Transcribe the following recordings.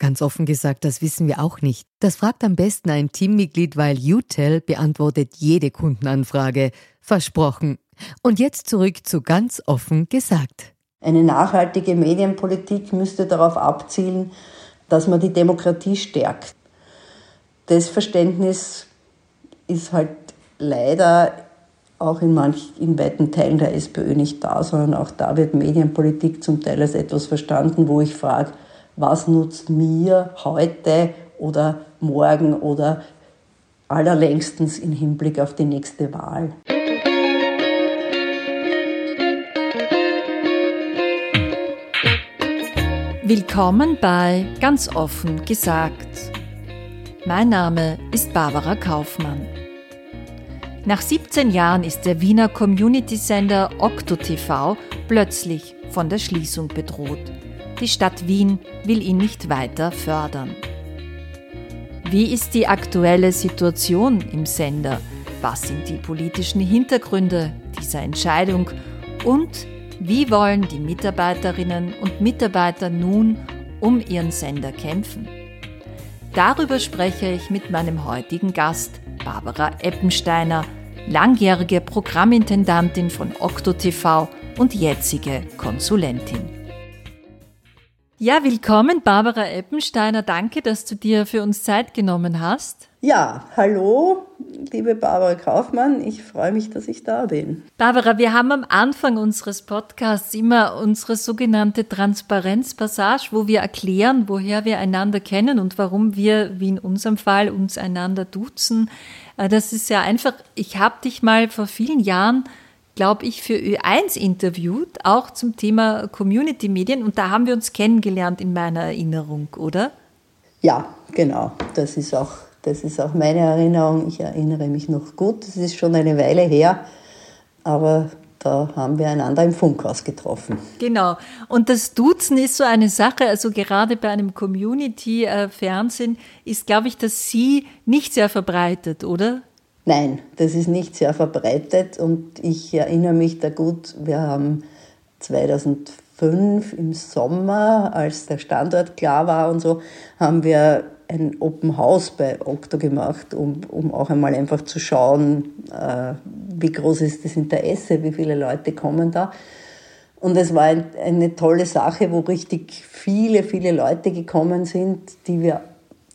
Ganz offen gesagt, das wissen wir auch nicht. Das fragt am besten ein Teammitglied, weil UTEL beantwortet jede Kundenanfrage. Versprochen. Und jetzt zurück zu ganz offen gesagt. Eine nachhaltige Medienpolitik müsste darauf abzielen, dass man die Demokratie stärkt. Das Verständnis ist halt leider auch in manch, in weiten Teilen der SPÖ nicht da, sondern auch da wird Medienpolitik zum Teil als etwas verstanden, wo ich frage, was nutzt mir heute oder morgen oder allerlängstens im Hinblick auf die nächste Wahl. Willkommen bei Ganz offen gesagt. Mein Name ist Barbara Kaufmann. Nach 17 Jahren ist der Wiener Community-Sender OctoTV plötzlich von der Schließung bedroht. Die Stadt Wien will ihn nicht weiter fördern. Wie ist die aktuelle Situation im Sender? Was sind die politischen Hintergründe dieser Entscheidung? Und wie wollen die Mitarbeiterinnen und Mitarbeiter nun um ihren Sender kämpfen? Darüber spreche ich mit meinem heutigen Gast, Barbara Eppensteiner, langjährige Programmintendantin von OctoTV und jetzige Konsulentin. Ja, willkommen, Barbara Eppensteiner. Danke, dass du dir für uns Zeit genommen hast. Ja, hallo, liebe Barbara Kaufmann. Ich freue mich, dass ich da bin. Barbara, wir haben am Anfang unseres Podcasts immer unsere sogenannte Transparenzpassage, wo wir erklären, woher wir einander kennen und warum wir, wie in unserem Fall, uns einander duzen. Äh, das ist ja einfach, ich habe dich mal vor vielen Jahren glaube ich, für Ö1 interviewt, auch zum Thema Community-Medien. Und da haben wir uns kennengelernt in meiner Erinnerung, oder? Ja, genau. Das ist auch das ist auch meine Erinnerung. Ich erinnere mich noch gut. Das ist schon eine Weile her, aber da haben wir einander im Funkhaus getroffen. Genau. Und das Duzen ist so eine Sache, also gerade bei einem Community-Fernsehen ist, glaube ich, das Sie nicht sehr verbreitet, oder? Nein, das ist nicht sehr verbreitet und ich erinnere mich da gut, wir haben 2005 im Sommer, als der Standort klar war und so, haben wir ein Open House bei Okto gemacht, um, um auch einmal einfach zu schauen, äh, wie groß ist das Interesse, wie viele Leute kommen da. Und es war ein, eine tolle Sache, wo richtig viele, viele Leute gekommen sind, die wir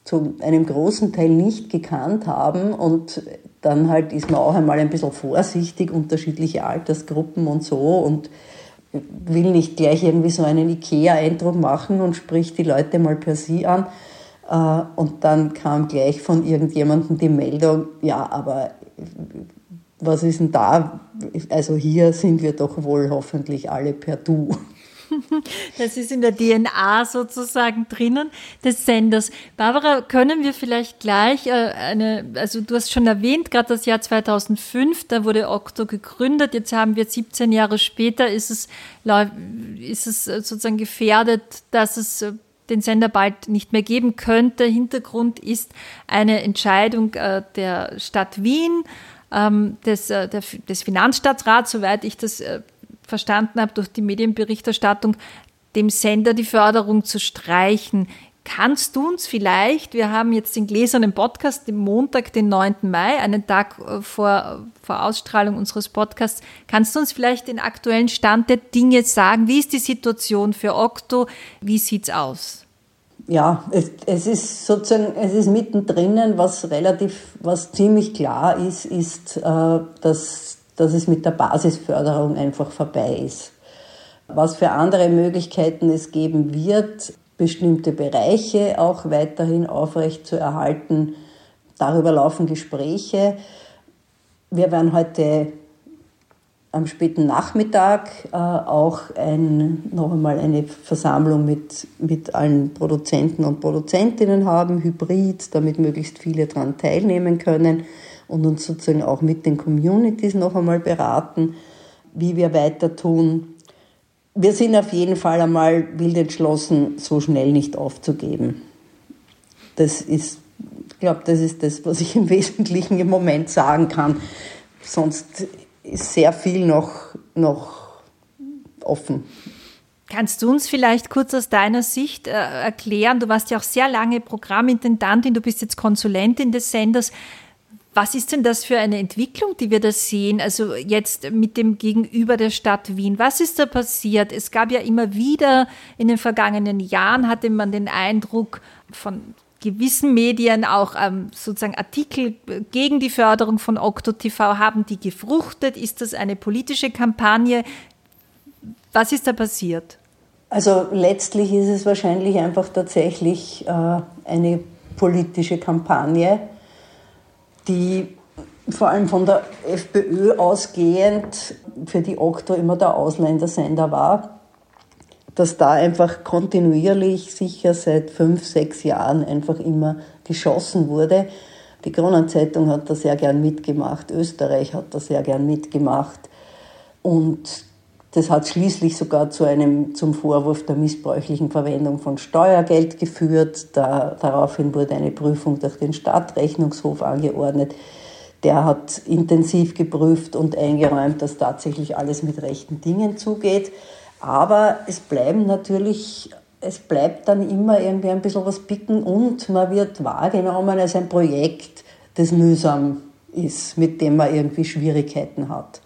zu einem großen Teil nicht gekannt haben. Und dann halt ist man auch einmal ein bisschen vorsichtig, unterschiedliche Altersgruppen und so und will nicht gleich irgendwie so einen IKEA-Eindruck machen und spricht die Leute mal per Sie an äh, und dann kam gleich von irgendjemandem die Meldung, ja, aber was ist denn da? Also hier sind wir doch wohl hoffentlich alle per Du. Das ist in der DNA sozusagen drinnen des Senders. Barbara, können wir vielleicht gleich äh, eine, also du hast schon erwähnt, gerade das Jahr 2005, da wurde Okto gegründet. Jetzt haben wir 17 Jahre später, ist es, ist es sozusagen gefährdet, dass es äh, den Sender bald nicht mehr geben könnte. Hintergrund ist eine Entscheidung äh, der Stadt Wien, ähm, des, äh, des Finanzstadtrats, soweit ich das äh, verstanden habe durch die Medienberichterstattung, dem Sender die Förderung zu streichen. Kannst du uns vielleicht, wir haben jetzt den gläsernen Podcast, den Montag, den 9. Mai, einen Tag äh, vor, vor Ausstrahlung unseres Podcasts, kannst du uns vielleicht den aktuellen Stand der Dinge sagen? Wie ist die Situation für Okto? Wie sieht's aus? Ja, es, es ist sozusagen, es ist mittendrin, was relativ, was ziemlich klar ist, ist, äh, dass, dass es mit der Basisförderung einfach vorbei ist. Was für andere Möglichkeiten es geben wird, bestimmte Bereiche auch weiterhin aufrecht zu erhalten. Darüber laufen Gespräche. Wir werden heute am späten Nachmittag äh, auch ein, noch einmal eine Versammlung mit, mit allen Produzenten und Produzentinnen haben, hybrid, damit möglichst viele daran teilnehmen können und uns sozusagen auch mit den Communities noch einmal beraten, wie wir weiter tun. Wir sind auf jeden Fall einmal wild entschlossen, so schnell nicht aufzugeben. Das ist, ich glaube, das ist das, was ich im Wesentlichen im Moment sagen kann. Sonst ist sehr viel noch, noch offen. Kannst du uns vielleicht kurz aus deiner Sicht äh, erklären, du warst ja auch sehr lange Programmintendantin, du bist jetzt Konsulentin des Senders. Was ist denn das für eine Entwicklung, die wir da sehen? Also jetzt mit dem Gegenüber der Stadt Wien. Was ist da passiert? Es gab ja immer wieder in den vergangenen Jahren, hatte man den Eindruck von gewissen Medien auch ähm, sozusagen Artikel gegen die Förderung von OktoTV haben die gefruchtet? Ist das eine politische Kampagne? Was ist da passiert? Also letztlich ist es wahrscheinlich einfach tatsächlich äh, eine politische Kampagne, die vor allem von der FPÖ ausgehend für die Okto immer der Ausländersender war dass da einfach kontinuierlich, sicher seit fünf, sechs Jahren einfach immer geschossen wurde. Die Kronenzeitung hat da sehr gern mitgemacht, Österreich hat da sehr gern mitgemacht und das hat schließlich sogar zu einem, zum Vorwurf der missbräuchlichen Verwendung von Steuergeld geführt. Da, daraufhin wurde eine Prüfung durch den Stadtrechnungshof angeordnet. Der hat intensiv geprüft und eingeräumt, dass tatsächlich alles mit rechten Dingen zugeht. Aber es bleiben natürlich, es bleibt dann immer irgendwie ein bisschen was bitten und man wird wahrgenommen als ein Projekt, das mühsam ist, mit dem man irgendwie Schwierigkeiten hat.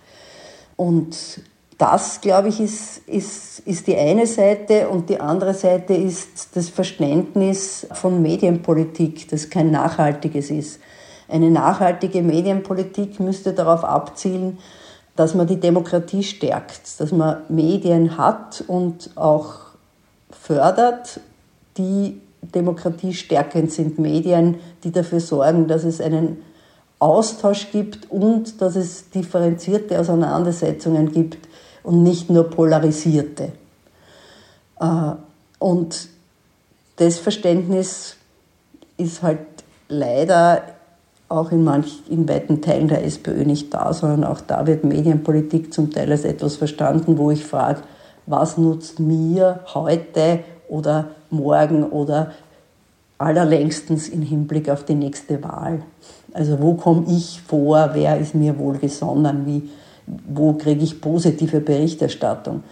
Und das, glaube ich, ist, ist, ist die eine Seite und die andere Seite ist das Verständnis von Medienpolitik, das kein nachhaltiges ist. Eine nachhaltige Medienpolitik müsste darauf abzielen, dass man die Demokratie stärkt, dass man Medien hat und auch fördert, die demokratiestärkend sind, Medien, die dafür sorgen, dass es einen Austausch gibt und dass es differenzierte Auseinandersetzungen gibt und nicht nur polarisierte. Äh, und das Verständnis ist halt leider auch in manch, in weiten Teilen der SPÖ nicht da, sondern auch da wird Medienpolitik zum Teil als etwas verstanden, wo ich frage, was nutzt mir heute oder morgen oder allerlängstens im Hinblick auf die nächste Wahl? Also wo komme ich vor, wer ist mir wohlgesonnen, wie, wo kriege ich positive Berichterstattung?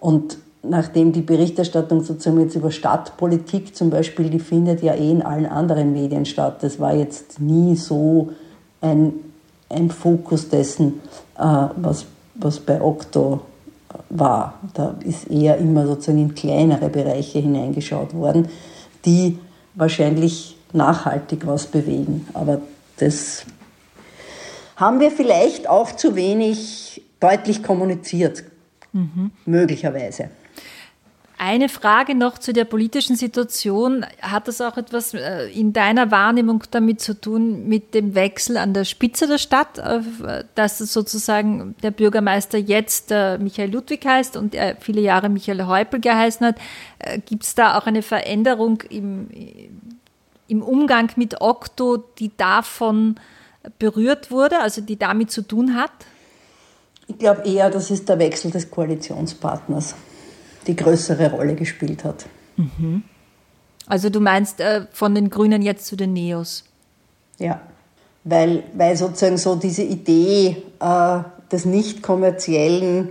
Und nachdem die Berichterstattung sozusagen jetzt über Stadtpolitik zum Beispiel, die findet ja eh in allen anderen Medien statt. Das war jetzt nie so ein, ein Fokus dessen, äh, was, was bei Okto war. Da ist eher immer sozusagen in kleinere Bereiche hineingeschaut worden, die wahrscheinlich nachhaltig was bewegen. Aber das haben wir vielleicht auch zu wenig deutlich kommuniziert, mhm. möglicherweise. Eine Frage noch zu der politischen Situation. Hat das auch etwas äh, in deiner Wahrnehmung damit zu tun, mit dem Wechsel an der Spitze der Stadt, äh, dass sozusagen der Bürgermeister jetzt äh, Michael Ludwig heißt und er viele Jahre Michael Häupl geheißen hat? Gibt es da auch eine Veränderung im, im Umgang mit Okto, die davon berührt wurde, also die damit zu tun hat? Ich glaube eher, das ist der Wechsel des Koalitionspartners die größere Rolle gespielt hat. Mhm. Also du meinst äh, von den Grünen jetzt zu den Neos? Ja, weil, weil sozusagen so diese Idee äh, des nicht kommerziellen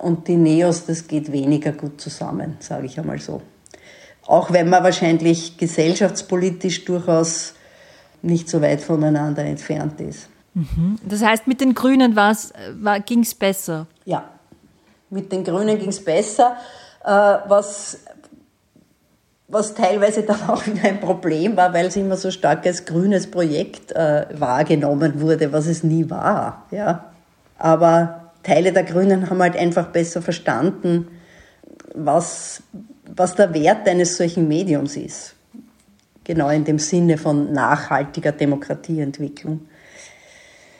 und die Neos, das geht weniger gut zusammen, sage ich einmal so. Auch wenn man wahrscheinlich gesellschaftspolitisch durchaus nicht so weit voneinander entfernt ist. Mhm. Das heißt, mit den Grünen war, ging es besser? Ja, mit den Grünen ging es besser. Äh, was, was teilweise dann auch wieder ein Problem war, weil es immer so stark als grünes Projekt äh, wahrgenommen wurde, was es nie war. Ja. Aber Teile der Grünen haben halt einfach besser verstanden, was, was der Wert eines solchen Mediums ist. Genau in dem Sinne von nachhaltiger Demokratieentwicklung.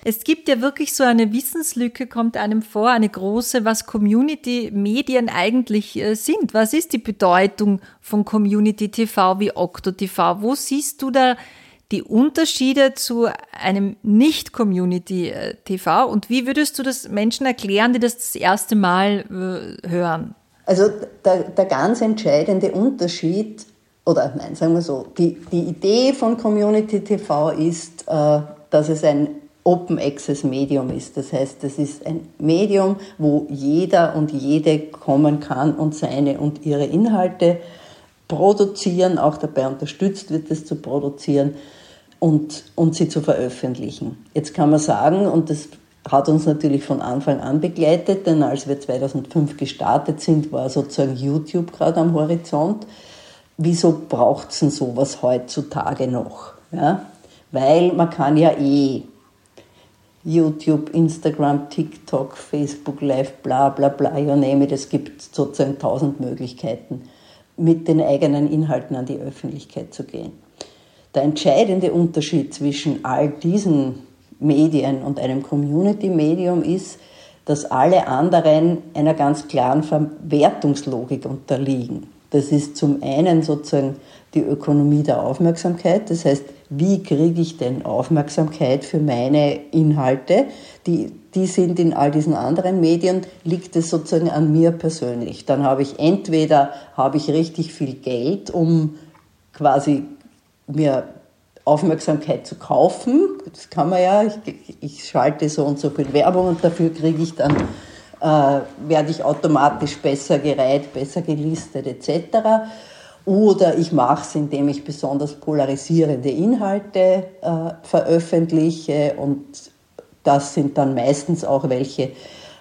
Es gibt ja wirklich so eine Wissenslücke, kommt einem vor, eine große, was Community-Medien eigentlich äh, sind. Was ist die Bedeutung von Community-TV wie Okto-TV? Wo siehst du da die Unterschiede zu einem Nicht-Community-TV und wie würdest du das Menschen erklären, die das das erste Mal äh, hören? Also der, der ganz entscheidende Unterschied, oder nein, sagen wir so, die, die Idee von Community TV ist, äh, dass es ein Open Access Medium ist. Das heißt, es ist ein Medium, wo jeder und jede kommen kann und seine und ihre Inhalte produzieren, auch dabei unterstützt wird, es zu produzieren und, und sie zu veröffentlichen. Jetzt kann man sagen, und das hat uns natürlich von Anfang an begleitet, denn als wir 2005 gestartet sind, war sozusagen YouTube gerade am Horizont. Wieso braucht es denn sowas heutzutage noch? Ja? Weil man kann ja eh YouTube, Instagram, TikTok, Facebook Live, bla bla bla, you name it, es gibt sozusagen tausend Möglichkeiten, mit den eigenen Inhalten an die Öffentlichkeit zu gehen. Der entscheidende Unterschied zwischen all diesen Medien und einem Community-Medium ist, dass alle anderen einer ganz klaren Verwertungslogik unterliegen. Das ist zum einen sozusagen die Ökonomie der Aufmerksamkeit, das heißt, wie kriege ich denn Aufmerksamkeit für meine Inhalte? Die, die sind in all diesen anderen Medien, liegt es sozusagen an mir persönlich. Dann habe ich entweder habe ich richtig viel Geld, um quasi mir Aufmerksamkeit zu kaufen. Das kann man ja. Ich, ich schalte so und so viel Werbung und dafür kriege ich dann, äh, werde ich automatisch besser gereiht, besser gelistet etc. Oder ich mache es, indem ich besonders polarisierende Inhalte äh, veröffentliche und das sind dann meistens auch welche,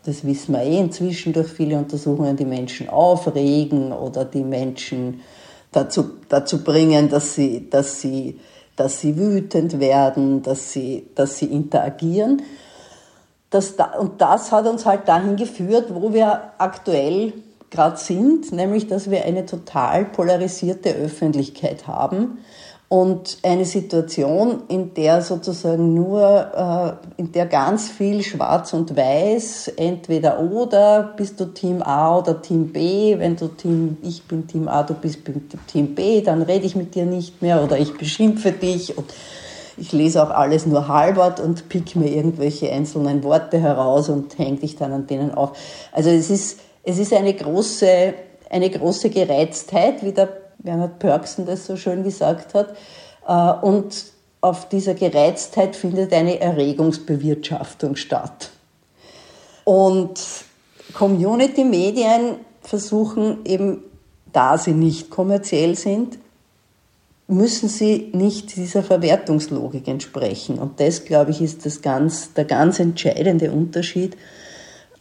das wissen wir eh inzwischen durch viele Untersuchungen, die Menschen aufregen oder die Menschen dazu, dazu bringen, dass sie, dass, sie, dass sie wütend werden, dass sie, dass sie interagieren. Das, und das hat uns halt dahin geführt, wo wir aktuell gerade sind, nämlich dass wir eine total polarisierte Öffentlichkeit haben und eine Situation, in der sozusagen nur, äh, in der ganz viel Schwarz und Weiß, entweder oder, bist du Team A oder Team B, wenn du Team, ich bin Team A, du bist Team B, dann rede ich mit dir nicht mehr oder ich beschimpfe dich und ich lese auch alles nur halbert und pick mir irgendwelche einzelnen Worte heraus und hänge dich dann an denen auf. Also es ist, es ist eine große, eine große Gereiztheit, wie der Bernhard Pörksen das so schön gesagt hat. Äh, und auf dieser Gereiztheit findet eine Erregungsbewirtschaftung statt. Und Community-Medien versuchen eben, da sie nicht kommerziell sind, müssen sie nicht dieser Verwertungslogik entsprechen. Und das, glaube ich, ist das ganz, der ganz entscheidende Unterschied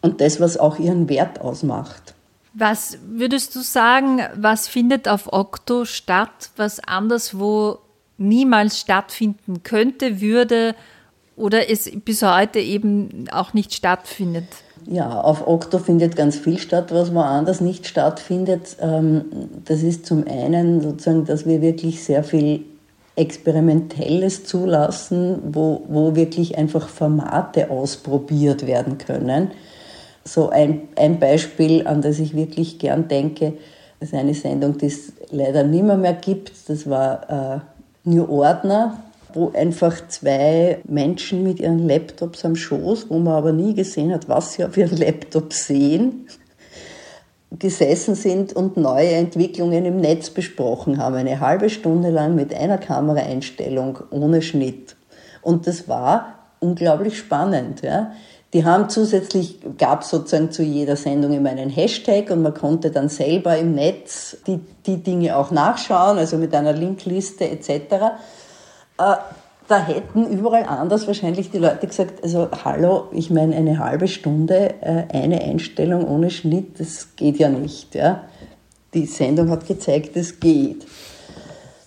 und das, was auch ihren Wert ausmacht. Was würdest du sagen, was findet auf Okto statt, was anderswo niemals stattfinden könnte, würde oder es bis heute eben auch nicht stattfindet? Ja, auf Okto findet ganz viel statt, was woanders nicht stattfindet. Ähm, das ist zum einen sozusagen, dass wir wirklich sehr viel Experimentelles zulassen, wo, wo wirklich einfach Formate ausprobiert werden können so ein, ein Beispiel, an das ich wirklich gern denke, ist eine Sendung, die es leider nicht mehr, mehr gibt. Das war äh, New Ordner, wo einfach zwei Menschen mit ihren Laptops am Schoß, wo man aber nie gesehen hat, was sie auf ihren Laptops sehen, gesessen sind und neue Entwicklungen im Netz besprochen haben. Eine halbe Stunde lang mit einer Kameraeinstellung ohne Schnitt. Und das war unglaublich spannend. Ja. Die haben zusätzlich, gab sozusagen zu jeder Sendung immer einen Hashtag und man konnte dann selber im Netz die, die Dinge auch nachschauen, also mit einer Linkliste etc. Äh, da hätten überall anders wahrscheinlich die Leute gesagt, also hallo, ich meine eine halbe Stunde, äh, eine Einstellung ohne Schnitt, das geht ja nicht. Ja? Die Sendung hat gezeigt, es geht.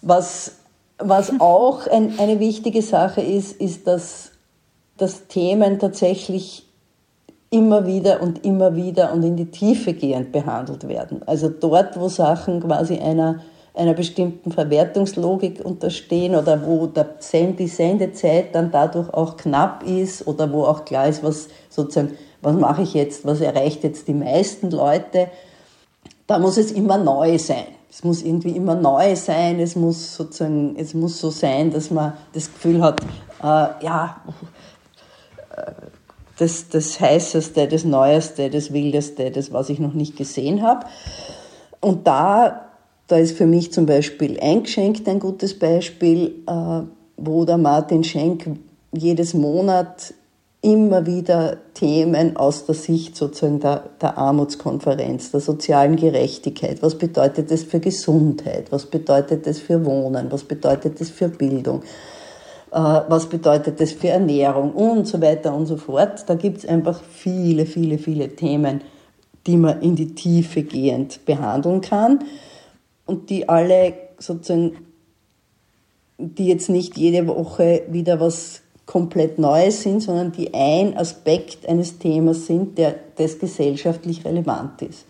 Was, was auch ein, eine wichtige Sache ist, ist, dass dass Themen tatsächlich immer wieder und immer wieder und in die Tiefe gehend behandelt werden. Also dort, wo Sachen quasi einer, einer bestimmten Verwertungslogik unterstehen oder wo die Sendezeit dann dadurch auch knapp ist oder wo auch klar ist, was sozusagen, was mache ich jetzt, was erreicht jetzt die meisten Leute, da muss es immer neu sein. Es muss irgendwie immer neu sein, es muss sozusagen, es muss so sein, dass man das Gefühl hat, äh, ja, das, das Heißeste, das Neueste, das Wildeste, das, was ich noch nicht gesehen habe. Und da, da ist für mich zum Beispiel Eingeschenkt ein gutes Beispiel, äh, wo der Martin Schenk jedes Monat immer wieder Themen aus der Sicht sozusagen der, der Armutskonferenz, der sozialen Gerechtigkeit. Was bedeutet das für Gesundheit? Was bedeutet das für Wohnen? Was bedeutet das für Bildung? Äh, was bedeutet das für Ernährung und so weiter und so fort. Da gibt es einfach viele, viele, viele Themen, die man in die Tiefe gehend behandeln kann und die alle sozusagen, die jetzt nicht jede Woche wieder was komplett Neues sind, sondern die ein Aspekt eines Themas sind, der das gesellschaftlich relevant ist.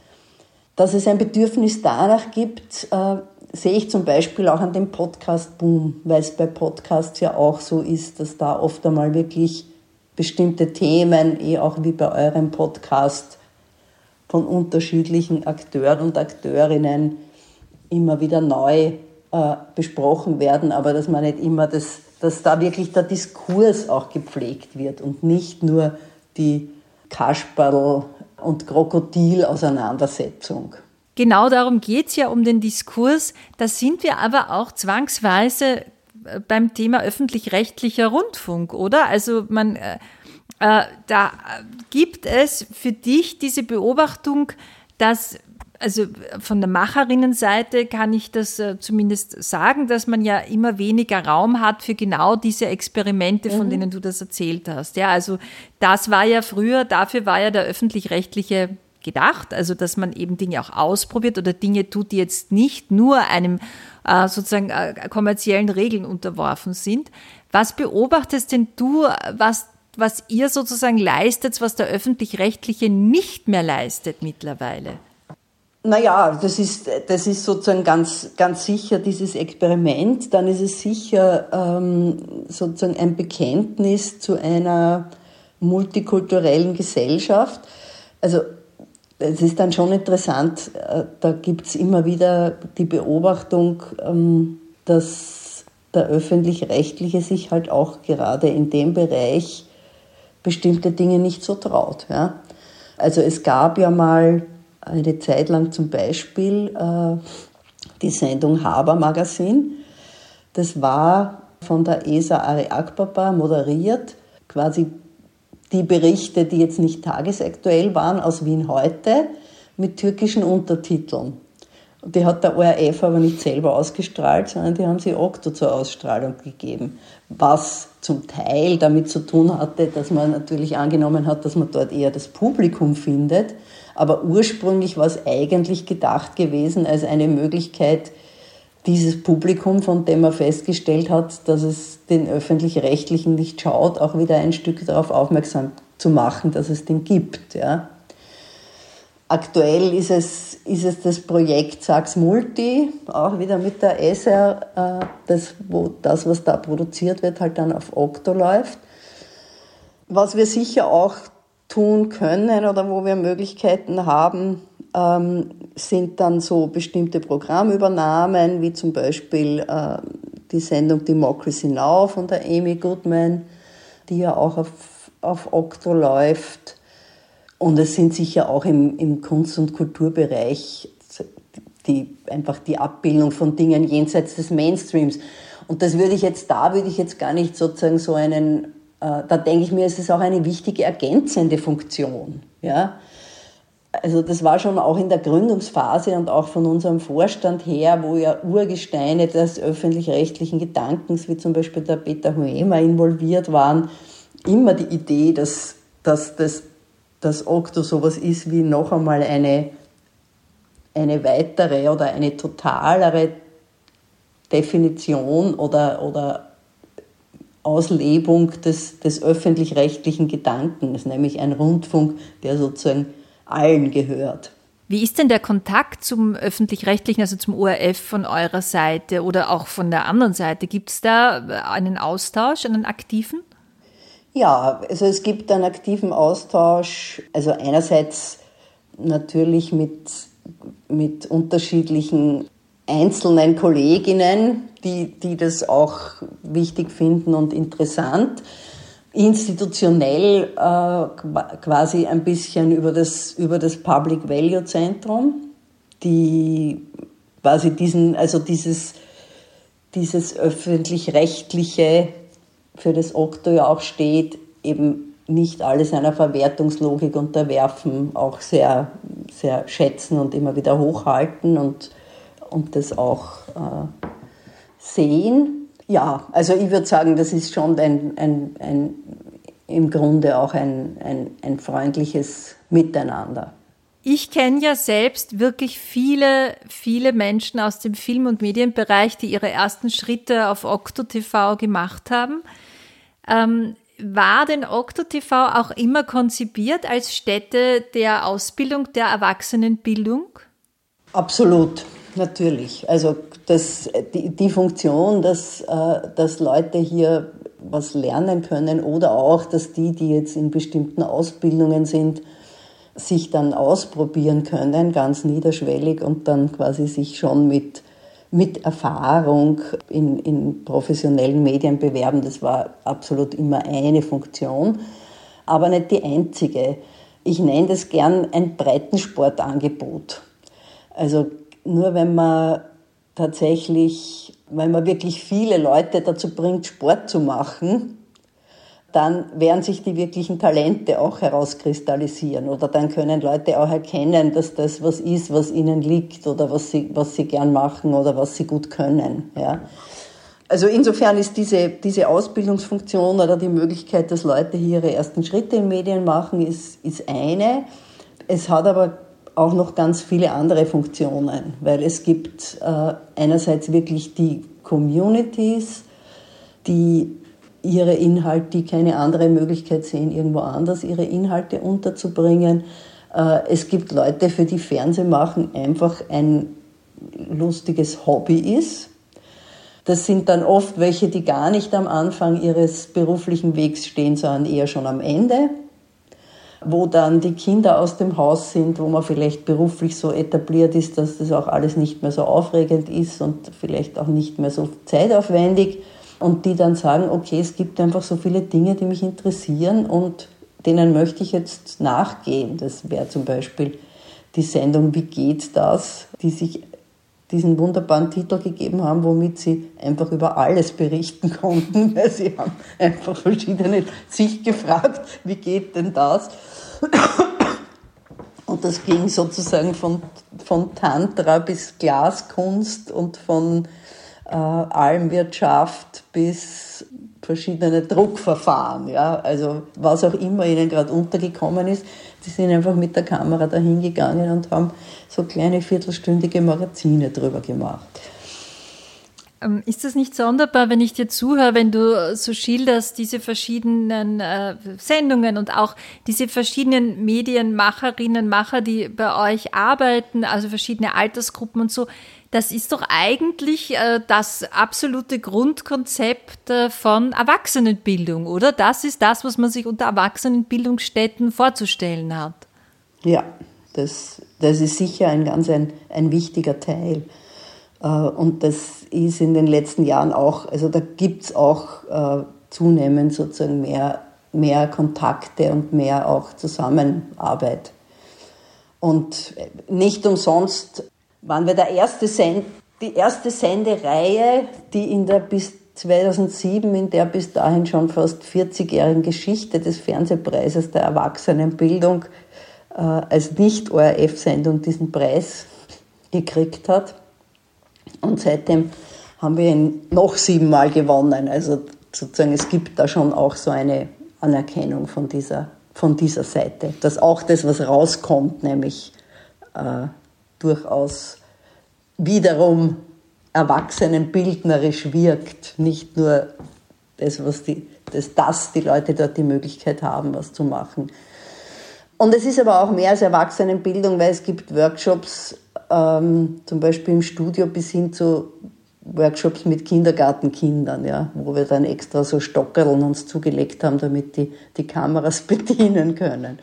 Dass es ein Bedürfnis danach gibt, äh, sehe ich zum Beispiel auch an dem Podcast-Boom, weil es bei Podcasts ja auch so ist, dass da oft einmal wirklich bestimmte Themen, eh auch wie bei eurem Podcast, von unterschiedlichen Akteuren und Akteurinnen immer wieder neu äh, besprochen werden, aber dass man nicht immer das, dass da wirklich der Diskurs auch gepflegt wird und nicht nur die Kasperl- und Krokodil-Auseinandersetzung. Genau darum geht es ja um den Diskurs. Da sind wir aber auch zwangsweise äh, beim Thema öffentlich-rechtlicher Rundfunk, oder? Also man, äh, äh, da gibt es für dich diese Beobachtung, dass also von der Macherinnenseite kann ich das äh, zumindest sagen, dass man ja immer weniger Raum hat für genau diese Experimente, von mhm. denen du das erzählt hast. Ja, also das war ja früher, dafür war ja der öffentlich-rechtliche gedacht, also dass man eben Dinge auch ausprobiert oder Dinge tut, die jetzt nicht nur einem äh, sozusagen äh, kommerziellen Regeln unterworfen sind. Was beobachtest denn du, was, was ihr sozusagen leistet, was der öffentlich-rechtliche nicht mehr leistet mittlerweile? Naja, das ist, das ist sozusagen ganz, ganz sicher dieses Experiment. Dann ist es sicher ähm, sozusagen ein Bekenntnis zu einer multikulturellen Gesellschaft. Also es ist dann schon interessant, äh, da gibt es immer wieder die Beobachtung, ähm, dass der öffentlich-rechtliche sich halt auch gerade in dem Bereich bestimmte Dinge nicht so traut. Ja? Also es gab ja mal eine Zeit lang zum Beispiel äh, die Sendung Haber Magazin. Das war von der ESA Ari Akbaba moderiert, quasi die Berichte, die jetzt nicht tagesaktuell waren, aus Wien heute mit türkischen Untertiteln. Die hat der ORF aber nicht selber ausgestrahlt, sondern die haben sie Okto zur Ausstrahlung gegeben. Was zum Teil damit zu tun hatte, dass man natürlich angenommen hat, dass man dort eher das Publikum findet. Aber ursprünglich war es eigentlich gedacht gewesen als eine Möglichkeit, dieses Publikum, von dem man festgestellt hat, dass es den öffentlich-rechtlichen nicht schaut, auch wieder ein Stück darauf aufmerksam zu machen, dass es den gibt. Ja. Aktuell ist es, ist es das Projekt Sachs Multi, auch wieder mit der SR, äh, das, wo das, was da produziert wird, halt dann auf Okto läuft. Was wir sicher auch tun können oder wo wir Möglichkeiten haben, ähm, sind dann so bestimmte Programmübernahmen, wie zum Beispiel äh, die Sendung Democracy Now von der Amy Goodman, die ja auch auf, auf Okto läuft. Und es sind sicher auch im, im Kunst- und Kulturbereich die, einfach die Abbildung von Dingen jenseits des Mainstreams. Und das würde ich jetzt, da würde ich jetzt gar nicht sozusagen so einen, da denke ich mir, es ist auch eine wichtige ergänzende Funktion. Ja? also das war schon auch in der Gründungsphase und auch von unserem Vorstand her, wo ja Urgesteine des öffentlich-rechtlichen Gedankens, wie zum Beispiel der Peter Huema involviert waren, immer die Idee, dass, dass das dass Okto sowas ist wie noch einmal eine, eine weitere oder eine totalere Definition oder, oder Auslebung des, des öffentlich-rechtlichen Gedankens, nämlich ein Rundfunk, der sozusagen allen gehört. Wie ist denn der Kontakt zum öffentlich-rechtlichen, also zum ORF von eurer Seite oder auch von der anderen Seite? Gibt es da einen Austausch, einen aktiven? Ja, also es gibt einen aktiven Austausch, also einerseits natürlich mit, mit unterschiedlichen einzelnen Kolleginnen, die, die das auch wichtig finden und interessant. Institutionell äh, quasi ein bisschen über das, über das Public Value Zentrum, die quasi diesen, also dieses, dieses öffentlich-rechtliche, für das Okto ja auch steht, eben nicht alles einer Verwertungslogik unterwerfen, auch sehr, sehr schätzen und immer wieder hochhalten und, und das auch äh, sehen. Ja, also ich würde sagen, das ist schon ein, ein, ein, im Grunde auch ein, ein, ein freundliches Miteinander. Ich kenne ja selbst wirklich viele, viele Menschen aus dem Film- und Medienbereich, die ihre ersten Schritte auf Okto TV gemacht haben. Ähm, war denn Okto TV auch immer konzipiert als Stätte der Ausbildung, der Erwachsenenbildung? Absolut, natürlich. Also das, die, die Funktion, dass, äh, dass Leute hier was lernen können oder auch, dass die, die jetzt in bestimmten Ausbildungen sind, sich dann ausprobieren können, ganz niederschwellig und dann quasi sich schon mit, mit Erfahrung in, in professionellen Medien bewerben. Das war absolut immer eine Funktion, aber nicht die einzige. Ich nenne das gern ein Breitensportangebot. Also nur wenn man tatsächlich, wenn man wirklich viele Leute dazu bringt, Sport zu machen, dann werden sich die wirklichen Talente auch herauskristallisieren oder dann können Leute auch erkennen, dass das was ist, was ihnen liegt oder was sie, was sie gern machen oder was sie gut können. Ja. Also insofern ist diese, diese Ausbildungsfunktion oder die Möglichkeit, dass Leute hier ihre ersten Schritte in Medien machen, ist, ist eine. Es hat aber auch noch ganz viele andere Funktionen, weil es gibt äh, einerseits wirklich die Communities, die ihre Inhalte, die keine andere Möglichkeit sehen, irgendwo anders ihre Inhalte unterzubringen. Äh, es gibt Leute, für die Fernsehmachen einfach ein lustiges Hobby ist. Das sind dann oft welche, die gar nicht am Anfang ihres beruflichen Wegs stehen, sondern eher schon am Ende wo dann die Kinder aus dem Haus sind, wo man vielleicht beruflich so etabliert ist, dass das auch alles nicht mehr so aufregend ist und vielleicht auch nicht mehr so zeitaufwendig und die dann sagen, okay, es gibt einfach so viele Dinge, die mich interessieren und denen möchte ich jetzt nachgehen. Das wäre zum Beispiel die Sendung Wie geht das, die sich diesen wunderbaren Titel gegeben haben, womit sie einfach über alles berichten konnten, weil sie haben einfach verschiedene sich gefragt, wie geht denn das? Und das ging sozusagen von, von Tantra bis Glaskunst und von äh, Almwirtschaft bis verschiedene Druckverfahren. Ja? Also was auch immer ihnen gerade untergekommen ist, die sind einfach mit der Kamera dahin gegangen und haben so kleine viertelstündige Magazine drüber gemacht. Ähm, ist das nicht sonderbar, wenn ich dir zuhöre, wenn du so schilderst, diese verschiedenen äh, Sendungen und auch diese verschiedenen Medienmacherinnen, Macher, die bei euch arbeiten, also verschiedene Altersgruppen und so, das ist doch eigentlich äh, das absolute Grundkonzept äh, von Erwachsenenbildung, oder? Das ist das, was man sich unter Erwachsenenbildungsstätten vorzustellen hat. Ja, das, das ist sicher ein ganz ein, ein wichtiger Teil. Äh, und das ist in den letzten Jahren auch, also da gibt es auch zunehmend sozusagen mehr, mehr Kontakte und mehr auch Zusammenarbeit. Und nicht umsonst waren wir der erste Send, die erste Sendereihe, die in der bis 2007 in der bis dahin schon fast 40-jährigen Geschichte des Fernsehpreises der Erwachsenenbildung äh, als Nicht-ORF-Sendung diesen Preis gekriegt hat. Und seitdem haben wir ihn noch siebenmal gewonnen. Also sozusagen, es gibt da schon auch so eine Anerkennung von dieser, von dieser Seite, dass auch das, was rauskommt, nämlich äh, durchaus wiederum erwachsenenbildnerisch wirkt, nicht nur das, was die, das, dass die Leute dort die Möglichkeit haben, was zu machen. Und es ist aber auch mehr als Erwachsenenbildung, weil es gibt Workshops, ähm, zum Beispiel im Studio bis hin zu Workshops mit Kindergartenkindern, ja, wo wir dann extra so Stockerln uns zugelegt haben, damit die die Kameras bedienen können.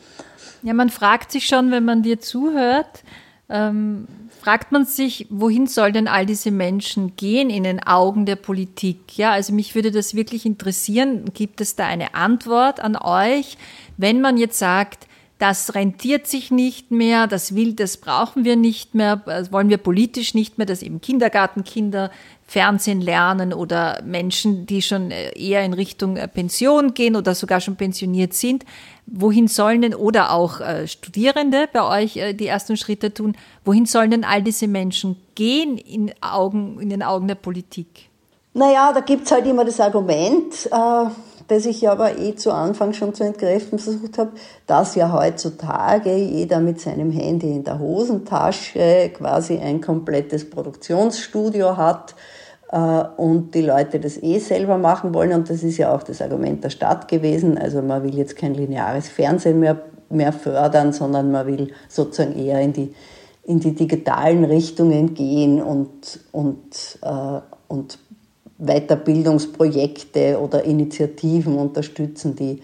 Ja, man fragt sich schon, wenn man dir zuhört, ähm, fragt man sich, wohin soll denn all diese Menschen gehen in den Augen der Politik? Ja, also mich würde das wirklich interessieren. Gibt es da eine Antwort an euch, wenn man jetzt sagt, das rentiert sich nicht mehr, das will, das brauchen wir nicht mehr, das wollen wir politisch nicht mehr, dass eben Kindergartenkinder Fernsehen lernen oder Menschen, die schon äh, eher in Richtung äh, Pension gehen oder sogar schon pensioniert sind. Wohin sollen denn, oder auch äh, Studierende bei euch äh, die ersten Schritte tun, wohin sollen denn all diese Menschen gehen in, Augen, in den Augen der Politik? Naja, da gibt's halt immer das Argument, äh, das ich ja aber eh zu Anfang schon zu entkräften versucht habe, dass ja heutzutage jeder mit seinem Handy in der Hosentasche quasi ein komplettes Produktionsstudio hat und die Leute das eh selber machen wollen. Und das ist ja auch das Argument der Stadt gewesen. Also man will jetzt kein lineares Fernsehen mehr, mehr fördern, sondern man will sozusagen eher in die, in die digitalen Richtungen gehen und, und, äh, und Weiterbildungsprojekte oder Initiativen unterstützen, die,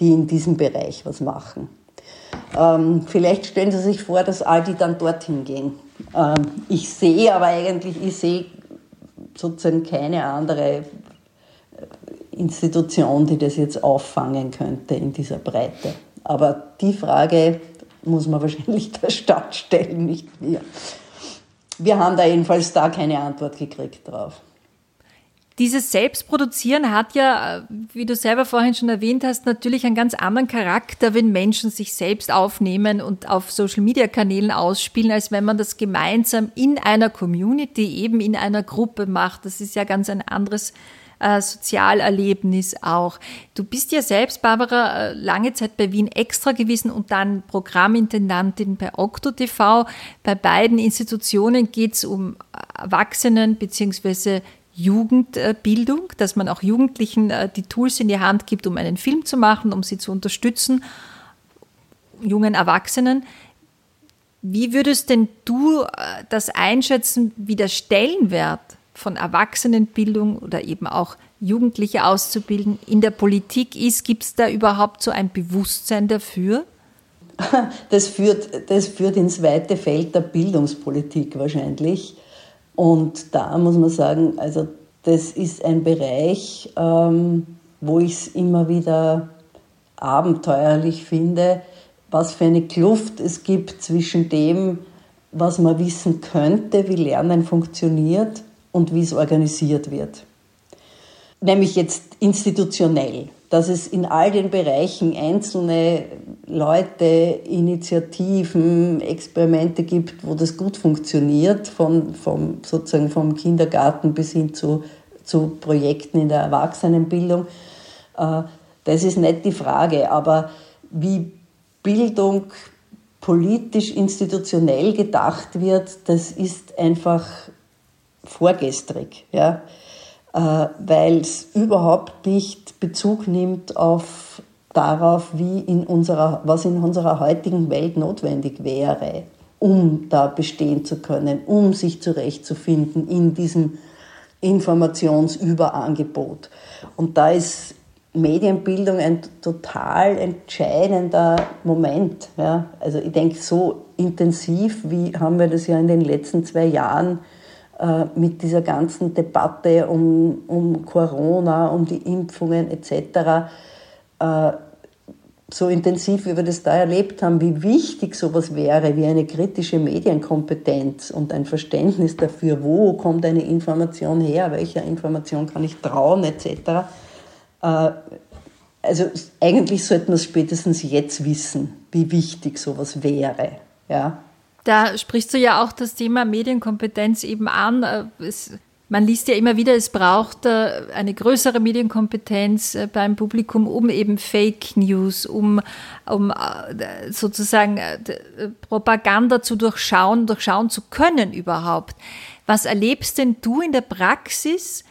die in diesem Bereich was machen. Ähm, vielleicht stellen Sie sich vor, dass all die dann dorthin gehen. Ähm, ich sehe aber eigentlich, ich sehe sozusagen keine andere äh, Institution, die das jetzt auffangen könnte in dieser Breite. Aber die Frage muss man wahrscheinlich der Stadt stellen, nicht mir. Wir haben da jedenfalls da keine Antwort gekriegt drauf. Dieses Selbstproduzieren hat ja, wie du selber vorhin schon erwähnt hast, natürlich einen ganz anderen Charakter, wenn Menschen sich selbst aufnehmen und auf Social-Media-Kanälen ausspielen, als wenn man das gemeinsam in einer Community, eben in einer Gruppe macht. Das ist ja ganz ein anderes äh, Sozialerlebnis auch. Du bist ja selbst, Barbara, äh, lange Zeit bei Wien Extra gewesen und dann Programmintendantin bei Okto TV. Bei beiden Institutionen geht es um Erwachsenen bzw. Jugendbildung, dass man auch Jugendlichen äh, die Tools in die Hand gibt, um einen Film zu machen, um sie zu unterstützen, jungen Erwachsenen. Wie würdest denn du äh, das einschätzen, wie der Stellenwert von Erwachsenenbildung oder eben auch Jugendliche auszubilden in der Politik ist? Gibt es da überhaupt so ein Bewusstsein dafür? Das führt, das führt ins weite Feld der Bildungspolitik wahrscheinlich. Und da muss man sagen, also das ist ein Bereich, ähm, wo ich es immer wieder abenteuerlich finde, was für eine Kluft es gibt zwischen dem, was man wissen könnte, wie Lernen funktioniert und wie es organisiert wird. Nämlich jetzt institutionell dass es in all den Bereichen einzelne Leute, Initiativen, Experimente gibt, wo das gut funktioniert, von, vom, sozusagen vom Kindergarten bis hin zu, zu Projekten in der Erwachsenenbildung. Äh, das ist nicht die Frage, aber wie Bildung politisch institutionell gedacht wird, das ist einfach vorgestrig. Ja? Äh, weil es überhaupt nicht Bezug nimmt auf darauf, wie in unserer, was in unserer heutigen Welt notwendig wäre, um da bestehen zu können, um sich zurechtzufinden in diesem Informationsüberangebot. Und da ist Medienbildung ein total entscheidender Moment. Ja. Also ich denke, so intensiv, wie haben wir das ja in den letzten zwei Jahren äh, mit dieser ganzen Debatte um, um Corona, um die Impfungen etc., äh, so intensiv, wie wir das da erlebt haben, wie wichtig sowas wäre, wie eine kritische Medienkompetenz und ein Verständnis dafür, wo kommt eine Information her, welcher Information kann ich trauen, etc. Äh, also eigentlich sollten wir es spätestens jetzt wissen, wie wichtig sowas wäre. Ja. Da sprichst du ja auch das Thema Medienkompetenz eben an. Äh, es, man liest ja immer wieder, es braucht äh, eine größere Medienkompetenz äh, beim Publikum, um eben Fake News, um, um sozusagen Propaganda zu durchschauen, durchschauen zu können überhaupt. Was erlebst denn du in der Praxis?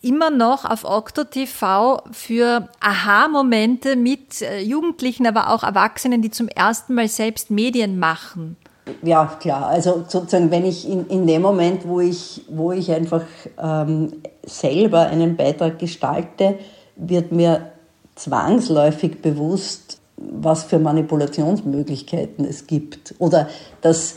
immer noch auf Okto TV für Aha-Momente mit Jugendlichen, aber auch Erwachsenen, die zum ersten Mal selbst Medien machen. Ja, klar. Also sozusagen, wenn ich in, in dem Moment, wo ich, wo ich einfach ähm, selber einen Beitrag gestalte, wird mir zwangsläufig bewusst, was für Manipulationsmöglichkeiten es gibt. Oder dass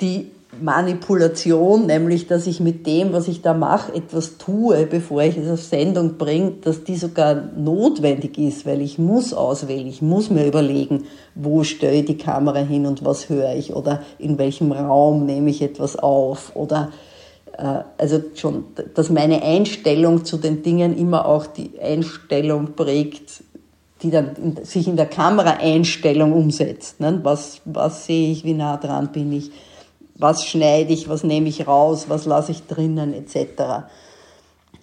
die Manipulation, nämlich dass ich mit dem, was ich da mache, etwas tue, bevor ich es auf Sendung bringe, dass die sogar notwendig ist, weil ich muss auswählen, ich muss mir überlegen, wo stelle ich die Kamera hin und was höre ich oder in welchem Raum nehme ich etwas auf oder äh, also schon, dass meine Einstellung zu den Dingen immer auch die Einstellung prägt, die dann in, sich in der Kameraeinstellung umsetzt. Ne? Was, was sehe ich, wie nah dran bin ich was schneide ich, was nehme ich raus, was lasse ich drinnen etc.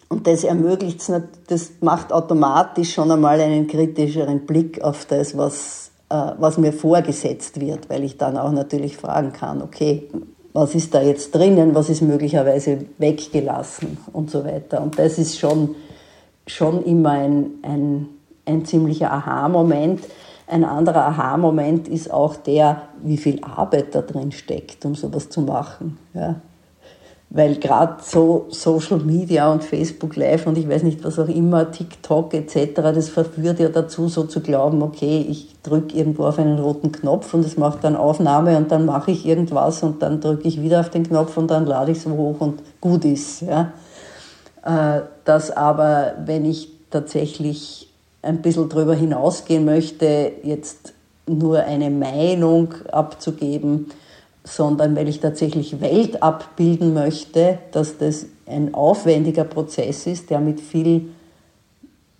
Und das ermöglicht das macht automatisch schon einmal einen kritischeren Blick auf das, was, äh, was mir vorgesetzt wird, weil ich dann auch natürlich fragen kann, okay, was ist da jetzt drinnen, was ist möglicherweise weggelassen und so weiter. Und das ist schon, schon immer ein, ein, ein ziemlicher Aha-Moment. Ein anderer Aha-Moment ist auch der, wie viel Arbeit da drin steckt, um sowas zu machen. Ja. Weil gerade so Social Media und Facebook Live und ich weiß nicht was auch immer, TikTok etc., das verführt ja dazu, so zu glauben, okay, ich drücke irgendwo auf einen roten Knopf und es macht dann Aufnahme und dann mache ich irgendwas und dann drücke ich wieder auf den Knopf und dann lade ich es hoch und gut ist. Ja. Äh, dass aber, wenn ich tatsächlich ein bisschen darüber hinausgehen möchte, jetzt nur eine Meinung abzugeben, sondern weil ich tatsächlich Welt abbilden möchte, dass das ein aufwendiger Prozess ist, der mit viel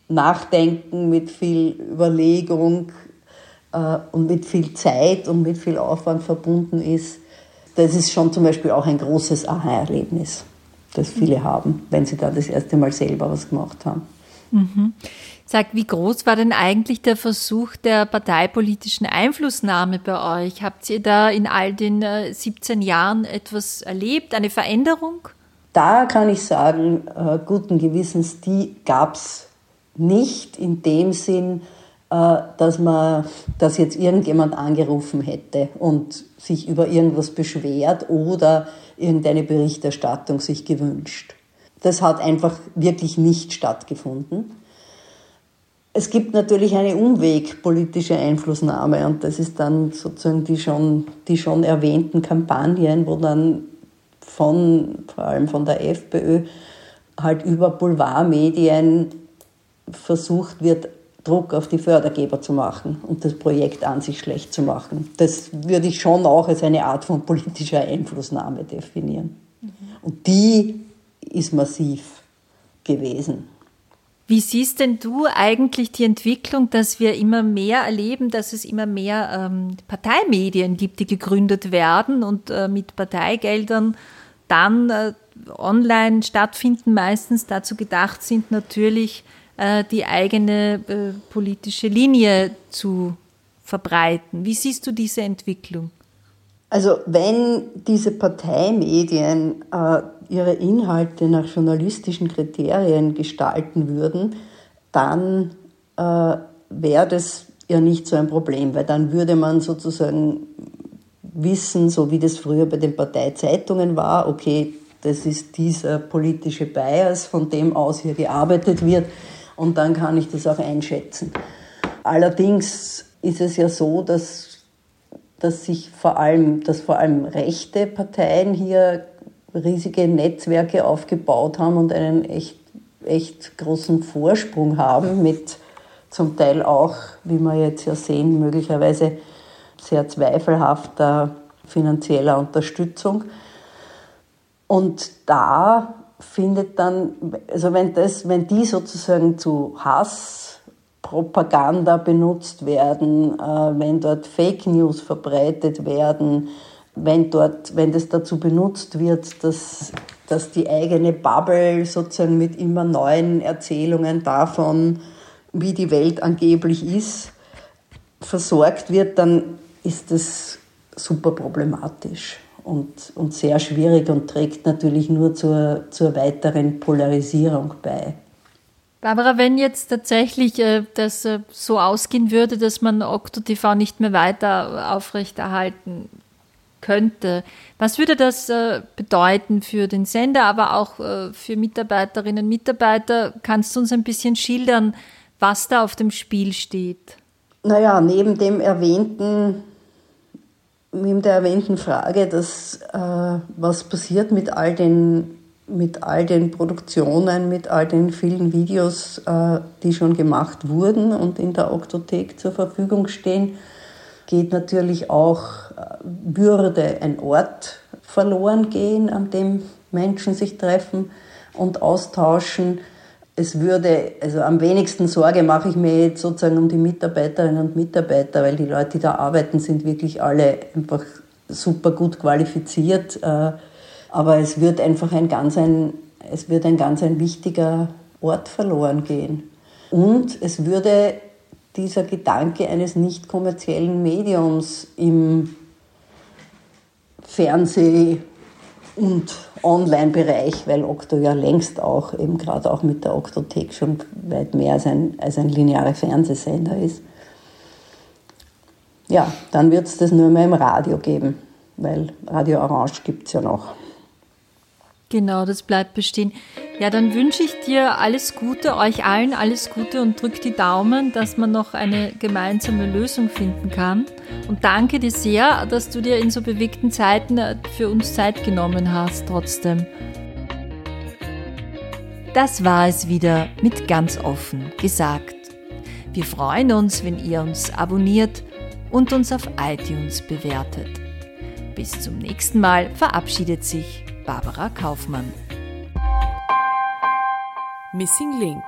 Nachdenken, mit viel Überlegung äh, und mit viel Zeit und mit viel Aufwand verbunden ist. Das ist schon zum Beispiel auch ein großes Aha-Erlebnis, das viele haben, wenn sie da das erste Mal selber was gemacht haben. Mhm. Sag, wie groß war denn eigentlich der Versuch der parteipolitischen Einflussnahme bei euch? Habt ihr da in all den 17 äh, Jahren etwas erlebt, eine Veränderung? Da kann ich sagen, äh, guten Gewissens, die gab es nicht in dem Sinn, äh, dass man, dass jetzt irgendjemand angerufen hätte und sich über irgendwas beschwert oder irgendeine Berichterstattung sich gewünscht. Das hat einfach wirklich nicht stattgefunden. Es gibt natürlich eine umwegpolitische Einflussnahme und das ist dann sozusagen die schon, die schon erwähnten Kampagnen, wo dann von, vor allem von der FPÖ, halt über Boulevardmedien versucht wird, Druck auf die Fördergeber zu machen und das Projekt an sich schlecht zu machen. Das würde ich schon auch als eine Art von politischer Einflussnahme definieren. Mhm. Und die ist massiv gewesen. Wie siehst denn du eigentlich die Entwicklung, dass wir immer mehr erleben, dass es immer mehr ähm, Parteimedien gibt, die gegründet werden und äh, mit Parteigeldern dann äh, online stattfinden, meistens dazu gedacht sind, natürlich äh, die eigene äh, politische Linie zu verbreiten. Wie siehst du diese Entwicklung? Also wenn diese Parteimedien äh, ihre Inhalte nach journalistischen Kriterien gestalten würden, dann äh, wäre das ja nicht so ein Problem, weil dann würde man sozusagen wissen, so wie das früher bei den Parteizeitungen war, okay, das ist dieser politische Bias, von dem aus hier gearbeitet wird und dann kann ich das auch einschätzen. Allerdings ist es ja so, dass dass sich vor allem, dass vor allem rechte Parteien hier riesige Netzwerke aufgebaut haben und einen echt, echt großen Vorsprung haben mit zum Teil auch, wie wir jetzt ja sehen, möglicherweise sehr zweifelhafter finanzieller Unterstützung. Und da findet dann, also wenn das, wenn die sozusagen zu Hasspropaganda benutzt werden, äh, wenn dort Fake News verbreitet werden, wenn dort, wenn das dazu benutzt wird, dass, dass die eigene Bubble sozusagen mit immer neuen Erzählungen davon, wie die Welt angeblich ist, versorgt wird, dann ist das super problematisch. und, und sehr schwierig und trägt natürlich nur zur, zur weiteren Polarisierung bei. Barbara, wenn jetzt tatsächlich äh, das äh, so ausgehen würde, dass man OctoTV nicht mehr weiter aufrechterhalten könnte, was würde das äh, bedeuten für den Sender, aber auch äh, für Mitarbeiterinnen und Mitarbeiter? Kannst du uns ein bisschen schildern, was da auf dem Spiel steht? Naja, neben dem erwähnten neben der erwähnten Frage, dass, äh, was passiert mit all den mit all den Produktionen, mit all den vielen Videos, äh, die schon gemacht wurden und in der Oktothek zur Verfügung stehen, geht natürlich auch, äh, würde ein Ort verloren gehen, an dem Menschen sich treffen und austauschen. Es würde, also am wenigsten Sorge mache ich mir jetzt sozusagen um die Mitarbeiterinnen und Mitarbeiter, weil die Leute, die da arbeiten, sind wirklich alle einfach super gut qualifiziert äh, aber es wird einfach ein ganz ein, es wird ein ganz ein wichtiger Ort verloren gehen. Und es würde dieser Gedanke eines nicht kommerziellen Mediums im Fernseh- und Online-Bereich, weil Okto ja längst auch, eben gerade auch mit der Oktothek schon weit mehr als ein, als ein linearer Fernsehsender ist. Ja, dann wird es das nur mehr im Radio geben, weil Radio Orange gibt es ja noch. Genau, das bleibt bestehen. Ja, dann wünsche ich dir alles Gute, euch allen alles Gute und drück die Daumen, dass man noch eine gemeinsame Lösung finden kann. Und danke dir sehr, dass du dir in so bewegten Zeiten für uns Zeit genommen hast, trotzdem. Das war es wieder mit ganz offen gesagt. Wir freuen uns, wenn ihr uns abonniert und uns auf iTunes bewertet. Bis zum nächsten Mal verabschiedet sich Barbara Kaufmann. Missing Link